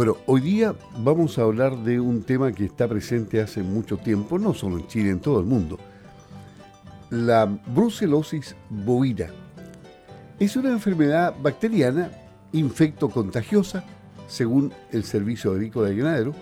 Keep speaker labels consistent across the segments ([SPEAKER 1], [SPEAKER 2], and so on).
[SPEAKER 1] Bueno, hoy día vamos a hablar de un tema que está presente hace mucho tiempo, no solo en Chile, en todo el mundo. La brucelosis bovina. Es una enfermedad bacteriana infecto-contagiosa, según el Servicio Agrícola y Ganadero,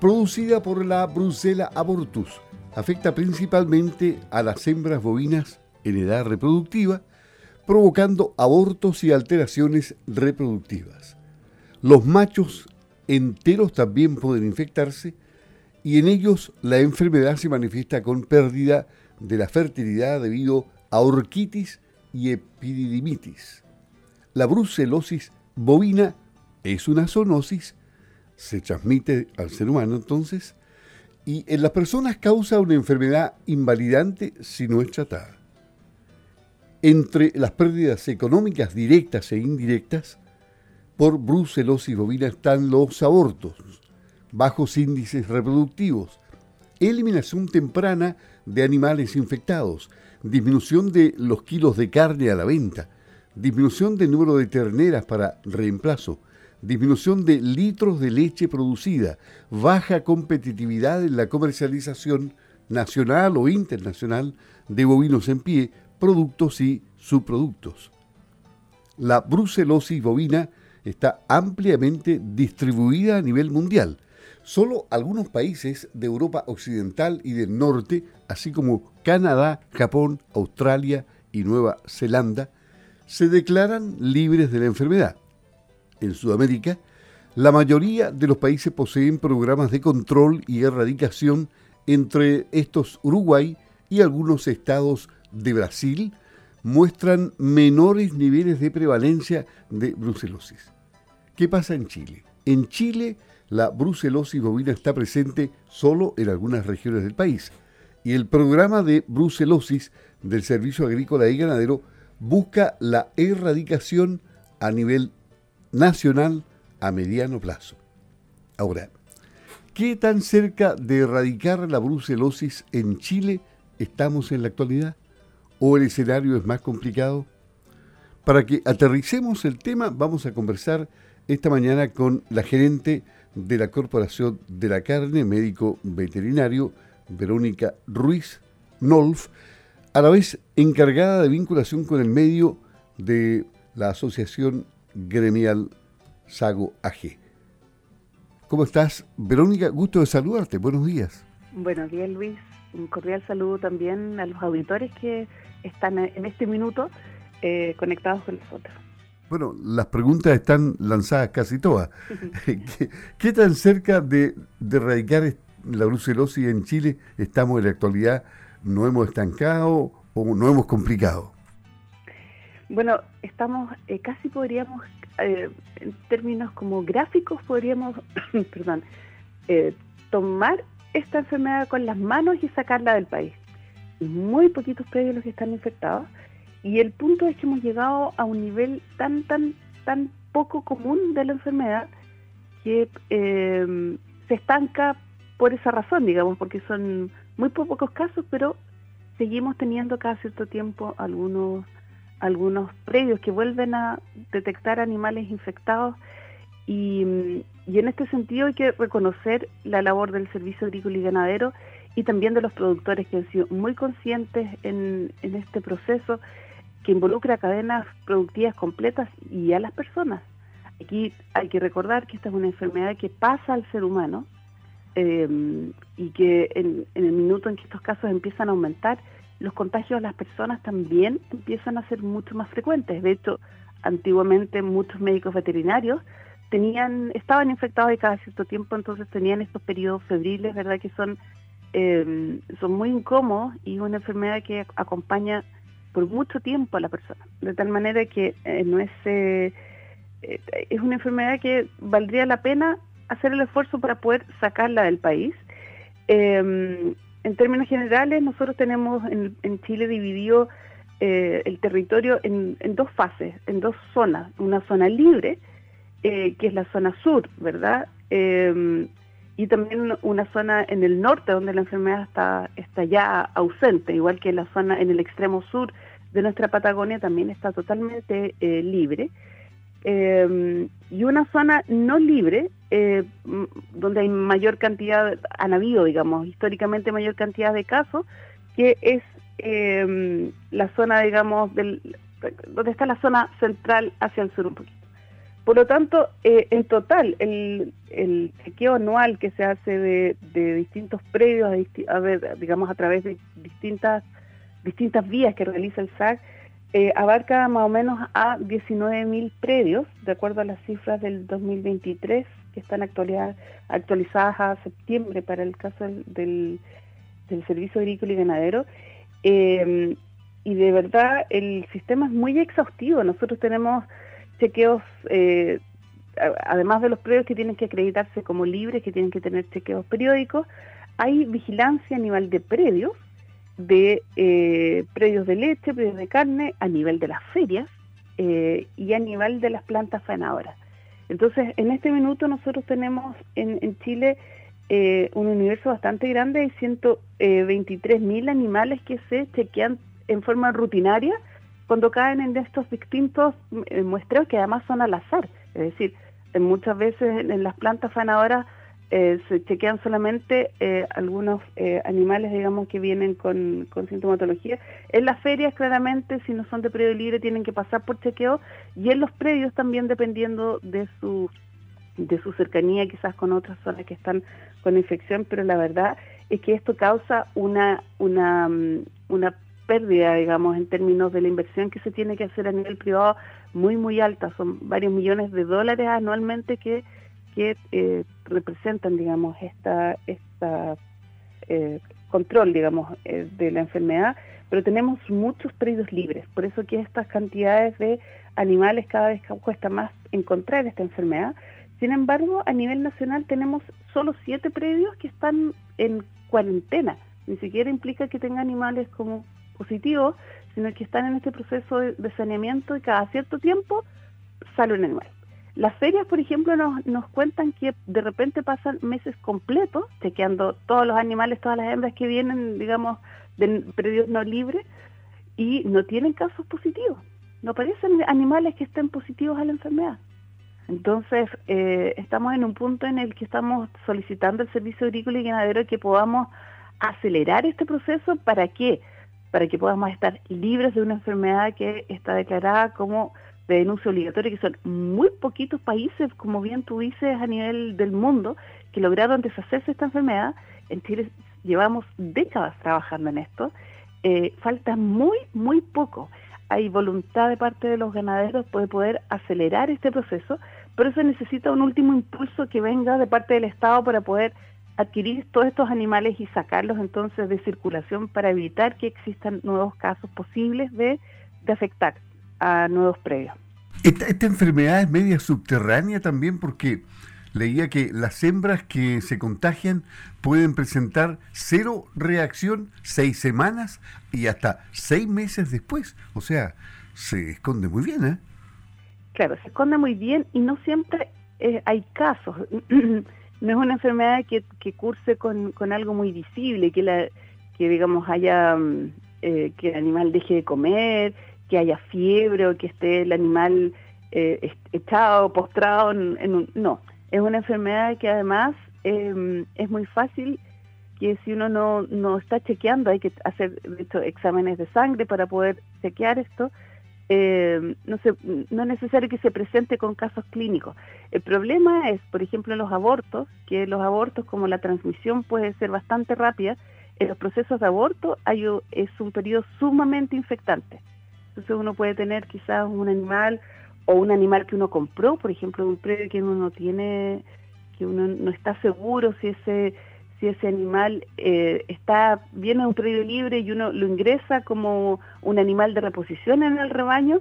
[SPEAKER 1] producida por la Brucella abortus. Afecta principalmente a las hembras bovinas en edad reproductiva, provocando abortos y alteraciones reproductivas. Los machos enteros también pueden infectarse y en ellos la enfermedad se manifiesta con pérdida de la fertilidad debido a orquitis y epididimitis. La brucelosis bovina es una zoonosis, se transmite al ser humano entonces, y en las personas causa una enfermedad invalidante si no es tratada. Entre las pérdidas económicas directas e indirectas, por brucelosis bovina están los abortos, bajos índices reproductivos, eliminación temprana de animales infectados, disminución de los kilos de carne a la venta, disminución del número de terneras para reemplazo, disminución de litros de leche producida, baja competitividad en la comercialización nacional o internacional de bovinos en pie, productos y subproductos. La brucelosis bovina está ampliamente distribuida a nivel mundial. Solo algunos países de Europa Occidental y del Norte, así como Canadá, Japón, Australia y Nueva Zelanda, se declaran libres de la enfermedad. En Sudamérica, la mayoría de los países poseen programas de control y erradicación, entre estos Uruguay y algunos estados de Brasil, muestran menores niveles de prevalencia de brucelosis. ¿Qué pasa en Chile? En Chile la brucelosis bovina está presente solo en algunas regiones del país y el programa de brucelosis del Servicio Agrícola y Ganadero busca la erradicación a nivel nacional a mediano plazo. Ahora, ¿qué tan cerca de erradicar la brucelosis en Chile estamos en la actualidad? ¿O el escenario es más complicado? Para que aterricemos el tema, vamos a conversar esta mañana con la gerente de la Corporación de la Carne, médico veterinario, Verónica Ruiz Nolf, a la vez encargada de vinculación con el medio de la Asociación Gremial Sago AG. ¿Cómo estás, Verónica? Gusto de saludarte. Buenos días.
[SPEAKER 2] Buenos días, Luis. Un cordial saludo también a los auditores que están en este minuto eh, conectados con nosotros.
[SPEAKER 1] Bueno, las preguntas están lanzadas casi todas. ¿Qué, tan cerca de, erradicar la brucelosis en Chile estamos en la actualidad? ¿No hemos estancado o no hemos complicado?
[SPEAKER 2] Bueno, estamos, eh, casi podríamos, eh, en términos como gráficos, podríamos, perdón, tomar esta enfermedad con las manos y sacarla del país muy poquitos predios los que están infectados. Y el punto es que hemos llegado a un nivel tan, tan, tan poco común de la enfermedad que em, se estanca por esa razón, digamos, porque son muy pocos casos, pero seguimos teniendo cada cierto tiempo algunos algunos predios que vuelven a detectar animales infectados y, y en este sentido hay que reconocer la labor del Servicio Agrícola y Ganadero y también de los productores que han sido muy conscientes en, este proceso que involucra cadenas productivas completas y a las personas. Aquí hay que recordar que esta es una enfermedad que pasa al ser humano em, y que en, el minuto en que estos casos empiezan a aumentar, los contagios a las personas también empiezan a ser mucho más frecuentes. De hecho, antiguamente muchos médicos veterinarios tenían, estaban infectados de cada cierto tiempo, entonces tenían estos periodos febriles, ¿verdad? Que son eh, son muy incómodos y una enfermedad que acompaña por mucho tiempo a la persona. De tal manera que eh, no es, eh, eh, es una enfermedad que valdría la pena hacer el esfuerzo para poder sacarla del país. en términos generales, nosotros tenemos en, Chile dividido el territorio en, en, dos fases, en dos zonas. Una zona libre, que es la zona sur, ¿verdad? Y también una zona en el norte donde la enfermedad está, está ya ausente, igual que la zona en el extremo sur de nuestra Patagonia también está totalmente eh, libre. em, y una zona no libre, eh, donde hay mayor cantidad, han habido, digamos, históricamente mayor cantidad de casos, que es em, la zona, digamos, del, donde está la zona central hacia el sur un poquito. Por lo tanto, eh, en total, el, chequeo anual que se hace de, distintos predios, a, digamos, a través de distintas, distintas vías que realiza el SAC, eh, abarca más o menos a 19.000 predios, de acuerdo a las cifras del 2023, que están actualizadas a septiembre para el caso del, del, Servicio Agrícola y Ganadero. Eh, y de verdad, el sistema es muy exhaustivo. Nosotros tenemos chequeos, eh, además de los predios que tienen que acreditarse como libres, que tienen que tener chequeos periódicos, hay vigilancia a nivel de predios, de eh, predios de leche, predios de carne, a nivel de las ferias eh, y a nivel de las plantas faenadoras. Entonces, en este minuto nosotros tenemos en, Chile un universo bastante grande, hay 123 mil animales que se chequean en forma rutinaria cuando caen en estos distintos eh, muestreos que además son al azar. Es decir, muchas veces en las plantas fanadoras eh, se chequean solamente eh, algunos animales, digamos, que vienen con, sintomatología. En las ferias, claramente, si no son de predio libre, tienen que pasar por chequeo. Y en los predios también, dependiendo de su, de su cercanía, quizás con otras zonas que están con infección. Pero la verdad es que esto causa una, una, mm, una pérdida, digamos, en términos de la inversión que se tiene que hacer a nivel privado muy, muy alta. Son varios millones de dólares anualmente que, que eh, representan, digamos, esta, esta eh, control, digamos, eh, de la enfermedad. Pero tenemos muchos predios libres, por eso que estas cantidades de animales cada vez cuesta más encontrar esta enfermedad. Sin embargo, a nivel nacional tenemos solo siete predios que están en cuarentena. Ni siquiera implica que tenga animales como positivos, sino que están en este proceso de, saneamiento y cada cierto tiempo sale un animal. Las ferias, por ejemplo, nos, nos cuentan que de repente pasan meses completos chequeando todos los animales, todas las hembras que vienen, digamos, de predios no libres y no tienen casos positivos. No aparecen animales que estén positivos a la enfermedad. Entonces, eh, estamos en un punto en el que estamos solicitando al Servicio Agrícola y Ganadero que podamos acelerar este proceso para que para que podamos estar libres de una enfermedad que está declarada como de denuncia obligatoria, que son muy poquitos países, como bien tú dices, a nivel del mundo, que lograron deshacerse esta enfermedad. En Chile llevamos décadas trabajando en esto. Eh, falta muy, muy poco. Hay voluntad de parte de los ganaderos de poder acelerar este proceso, pero eso necesita un último impulso que venga de parte del Estado para poder adquirir todos estos animales y sacarlos entonces de circulación para evitar que existan nuevos casos posibles de, afectar a nuevos predios.
[SPEAKER 1] Esta, esta, enfermedad es media subterránea también porque leía que las hembras que se contagian pueden presentar cero reacción seis semanas y hasta seis meses después. O sea, se esconde muy bien, ¿eh?
[SPEAKER 2] Claro, se esconde muy bien y no siempre eh, hay casos. no es una enfermedad que, que curse con, con, algo muy visible, que, la, que digamos haya, mm, eh, que el animal deje de comer, que haya fiebre o que esté el animal eh, echado, postrado en, un... No, es una enfermedad que además em, es muy fácil que si uno no, no está chequeando, hay que hacer de exámenes de sangre para poder chequear esto, eh, no, se, no es necesario que se presente con casos clínicos. El problema es, por ejemplo, en los abortos, que los abortos, como la transmisión puede ser bastante rápida, en los procesos de aborto hay, es un periodo sumamente infectante. Entonces uno puede tener quizás un animal o un animal que uno compró, por ejemplo, un predio que uno no tiene, que uno no está seguro si ese si ese animal eh, está viene a un predio libre y uno lo ingresa como un animal de reposición en el rebaño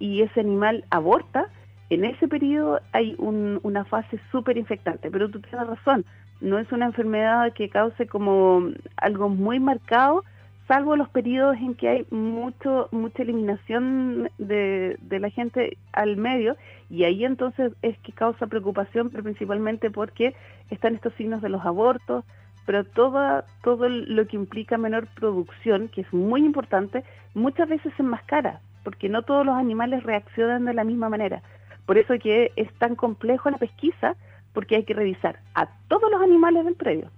[SPEAKER 2] y ese animal aborta, en ese periodo hay una fase súper infectante. Pero tú tienes razón, no es una enfermedad que cause como algo muy marcado, salvo los periodos en que hay mucho mucha eliminación de, de la gente al medio y ahí entonces es que causa preocupación, pero principalmente porque están estos signos de los abortos, pero todo, todo lo que implica menor producción, que es muy importante, muchas veces se enmascara, porque no todos los animales reaccionan de la misma manera. Por eso que es tan complejo la pesquisa, porque hay que revisar a todos los animales del predio.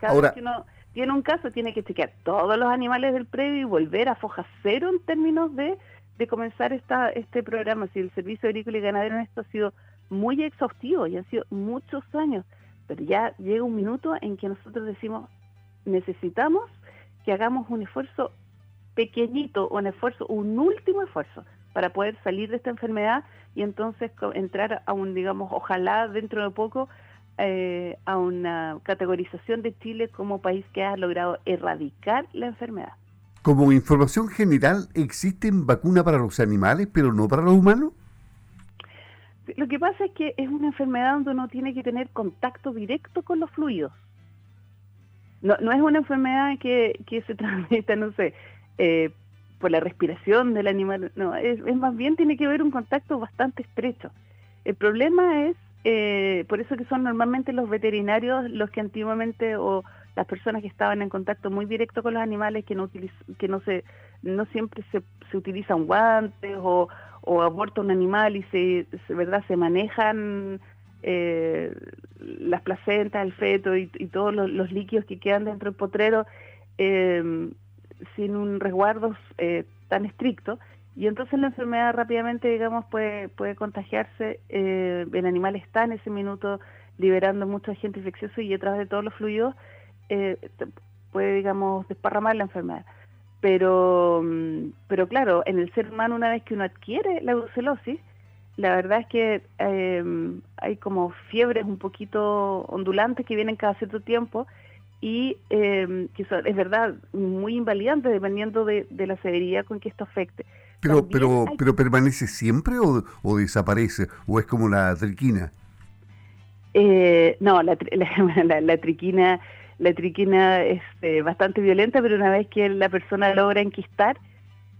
[SPEAKER 2] Cada
[SPEAKER 1] Ahora,
[SPEAKER 2] vez que uno tiene un caso, tiene que chequear todos los animales del predio y volver a foja cero en términos de, de comenzar esta, este programa. Si el Servicio Agrícola y Ganadero en esto ha sido muy exhaustivo y han sido muchos años, pero ya llega un minuto en que nosotros decimos, necesitamos que hagamos un esfuerzo pequeñito, un esfuerzo, un último esfuerzo para poder salir de esta enfermedad y entonces entrar a un, digamos, ojalá dentro de poco, eh, a una categorización de Chile como país que ha logrado erradicar la enfermedad.
[SPEAKER 1] Como información general, ¿existen vacunas para los animales, pero no para los humanos?
[SPEAKER 2] Lo que pasa es que es una enfermedad donde uno tiene que tener contacto directo con los fluidos. No, no es una enfermedad que, que se transmita, no sé, eh, por la respiración del animal, no, es, es, más bien tiene que ver un contacto bastante estrecho. El problema es, eh, por eso que son normalmente los veterinarios los que antiguamente o las personas que estaban en contacto muy directo con los animales que no utiliz, que no se no siempre se, se utilizan guantes o, o aborta un animal y se, verdad se manejan eh, las placentas, el feto y, todos los, los, líquidos que quedan dentro del potrero eh, sin un resguardo eh, tan estricto y entonces la enfermedad rápidamente digamos puede puede contagiarse eh, el animal está en ese minuto liberando mucho agente infeccioso y través de todos los fluidos eh, puede digamos desparramar la enfermedad pero pero claro en el ser humano una vez que uno adquiere la brucelosis la verdad es que eh, hay como fiebres un poquito ondulantes que vienen cada cierto tiempo y que son, es verdad muy invalidante dependiendo de, de, la severidad con que esto afecte.
[SPEAKER 1] Pero pero hay... pero permanece siempre o, o, desaparece o es como la triquina.
[SPEAKER 2] Eh, no, la, la, la, la, triquina la triquina es eh, bastante violenta, pero una vez que la persona logra enquistar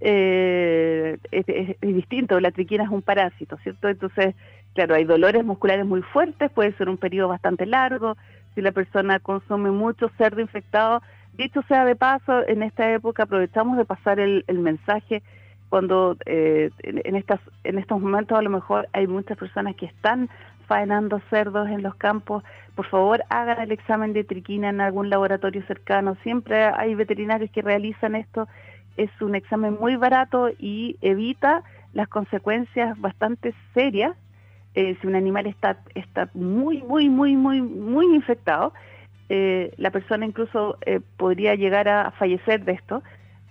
[SPEAKER 2] eh, es, es, es, distinto. La triquina es un parásito, ¿cierto? Entonces, claro, hay dolores musculares muy fuertes, puede ser un periodo bastante largo, si la persona consume mucho cerdo infectado. Dicho sea de paso, en esta época aprovechamos de pasar el, el mensaje cuando eh, en, estas, en estos momentos a lo mejor hay muchas personas que están faenando cerdos en los campos, por favor hagan el examen de triquina en algún laboratorio cercano. Siempre hay veterinarios que realizan esto. Es un examen muy barato y evita las consecuencias bastante serias eh, si un animal está, está muy, muy, muy, muy, muy infectado, eh, la persona incluso podría llegar a fallecer de esto,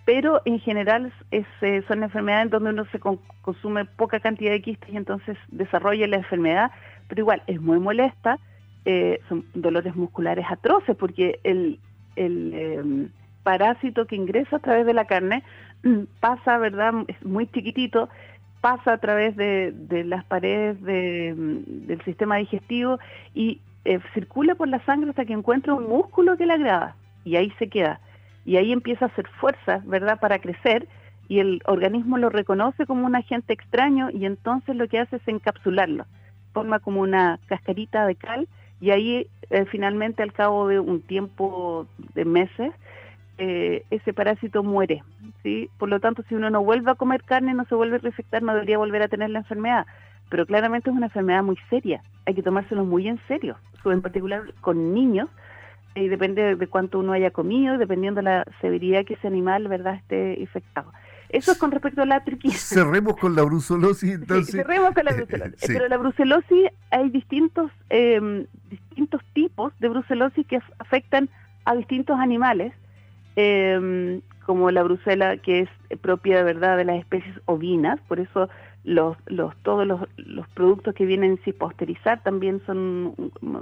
[SPEAKER 2] pero en general eh, son enfermedades donde uno se con, consume poca cantidad de quistes y entonces desarrolla la enfermedad, pero igual es muy molesta, eh, son dolores musculares atroces porque el, em, parásito que ingresa a través de la carne pasa, ¿verdad? Es muy chiquitito, pasa a través de, las paredes de, del sistema digestivo y eh, circula por la sangre hasta que encuentra un músculo que la agrada y ahí se queda. Y ahí empieza a hacer fuerza, ¿verdad?, para crecer y el organismo lo reconoce como un agente extraño y entonces lo que hace es encapsularlo. Forma como una cascarita de cal y ahí eh, finalmente al cabo de un tiempo de meses eh, ese parásito muere. ¿sí? Por lo tanto, si uno no vuelve a comer carne, no se vuelve a reinfectar, no debería volver a tener la enfermedad. Pero claramente es una enfermedad muy seria, hay que tomárselo muy en serio, en particular con niños, y depende de cuánto uno haya comido, dependiendo de la severidad que ese animal verdad esté infectado. Eso es con respecto a la triquina.
[SPEAKER 1] Cerremos con la brucelosis, entonces.
[SPEAKER 2] Sí, cerremos con la brucelosis. sí. Pero la brucelosis, hay distintos, eh, distintos tipos de brucelosis que afectan a distintos animales eh, como la brucela que es propia de verdad de las especies ovinas, por eso los, los todos los, los productos que vienen sin posterizar también son,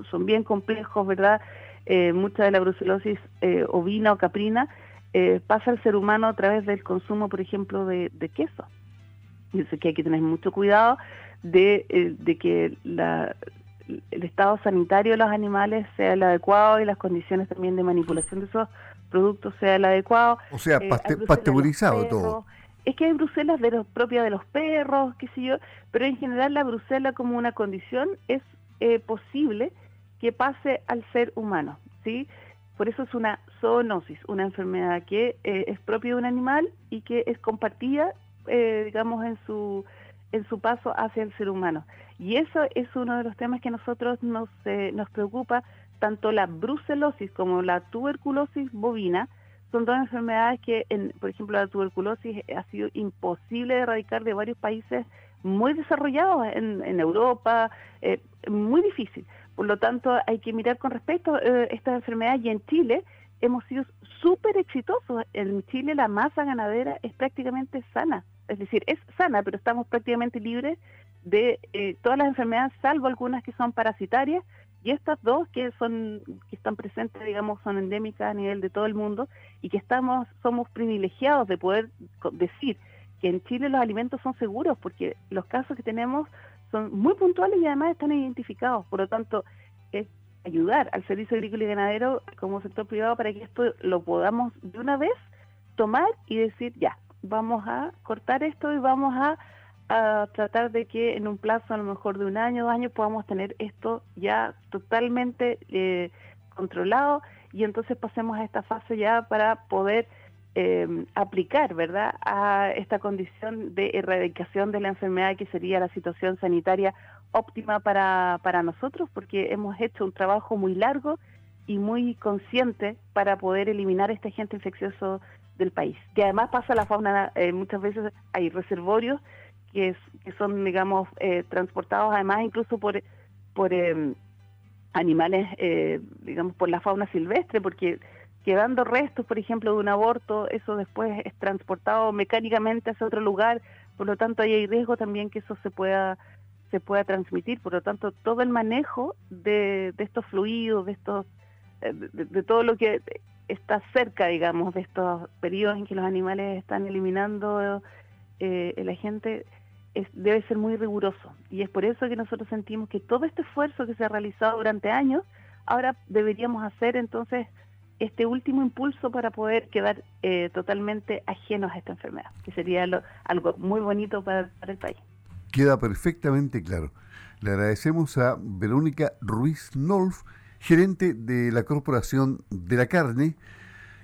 [SPEAKER 2] son bien complejos, ¿verdad? Eh, mucha de la brucelosis eh, ovina o caprina eh, pasa al ser humano a través del consumo, por ejemplo, de, de queso. Yo sé que hay que tener mucho cuidado de, eh, de que la, el estado sanitario de los animales sea el adecuado y las condiciones también de manipulación de esos producto sea el adecuado.
[SPEAKER 1] O sea, eh, pasteurizado todo.
[SPEAKER 2] Es que hay bruselas de los, propias de los perros, qué sé yo, pero en general la brusela como una condición es eh, posible que pase al ser humano, ¿sí? Por eso es una zoonosis, una enfermedad que eh, es propia de un animal y que es compartida, eh, digamos, en su en su paso hacia el ser humano. Y eso es uno de los temas que a nosotros nos, eh, nos preocupa, tanto la brucelosis como la tuberculosis bovina, son dos enfermedades que, en, por ejemplo, la tuberculosis ha sido imposible de erradicar de varios países muy desarrollados en, en Europa, eh, muy difícil. Por lo tanto, hay que mirar con respecto a eh, estas enfermedades y en Chile hemos sido súper exitosos. En Chile la masa ganadera es prácticamente sana, es decir, es sana, pero estamos prácticamente libres de eh, todas las enfermedades, salvo algunas que son parasitarias, y estas dos que son que están presentes, digamos, son endémicas a nivel de todo el mundo y que estamos somos privilegiados de poder decir que en Chile los alimentos son seguros porque los casos que tenemos son muy puntuales y además están identificados. Por lo tanto, es ayudar al servicio agrícola y ganadero como sector privado para que esto lo podamos de una vez tomar y decir, ya, vamos a cortar esto y vamos a, tratar de que en un plazo a lo mejor de un año, dos años, podamos tener esto ya totalmente eh, controlado y entonces pasemos a esta fase ya para poder eh, aplicar, ¿verdad?, a esta condición de erradicación de la enfermedad que sería la situación sanitaria óptima para, para nosotros, porque hemos hecho un trabajo muy largo y muy consciente para poder eliminar este agente infeccioso del país. Que además pasa la fauna, eh, muchas veces hay reservorios que, son, digamos, eh, transportados además incluso por, por em, animales, eh, digamos, por la fauna silvestre, porque quedando restos, por ejemplo, de un aborto, eso después es transportado mecánicamente hacia otro lugar, por lo tanto ahí hay riesgo también que eso se pueda se pueda transmitir, por lo tanto todo el manejo de, estos fluidos, de estos eh, de, todo lo que está cerca, digamos, de estos periodos en que los animales están eliminando eh, el agente, es, debe ser muy riguroso. Y es por eso que nosotros sentimos que todo este esfuerzo que se ha realizado durante años, ahora deberíamos hacer entonces este último impulso para poder quedar eh, totalmente ajenos a esta enfermedad, que sería algo muy bonito para, el país.
[SPEAKER 1] Queda perfectamente claro. Le agradecemos a Verónica Ruiz Nolf, gerente de la Corporación de la Carne,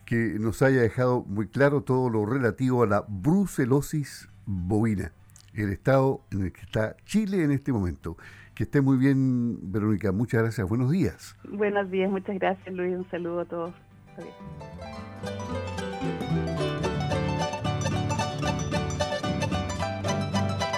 [SPEAKER 1] que nos haya dejado muy claro todo lo relativo a la brucelosis bovina, el estado en el que está Chile en este momento. Que esté muy bien, Verónica. Muchas gracias. Buenos días.
[SPEAKER 2] Buenos días. Muchas gracias, Luis. Un saludo a todos.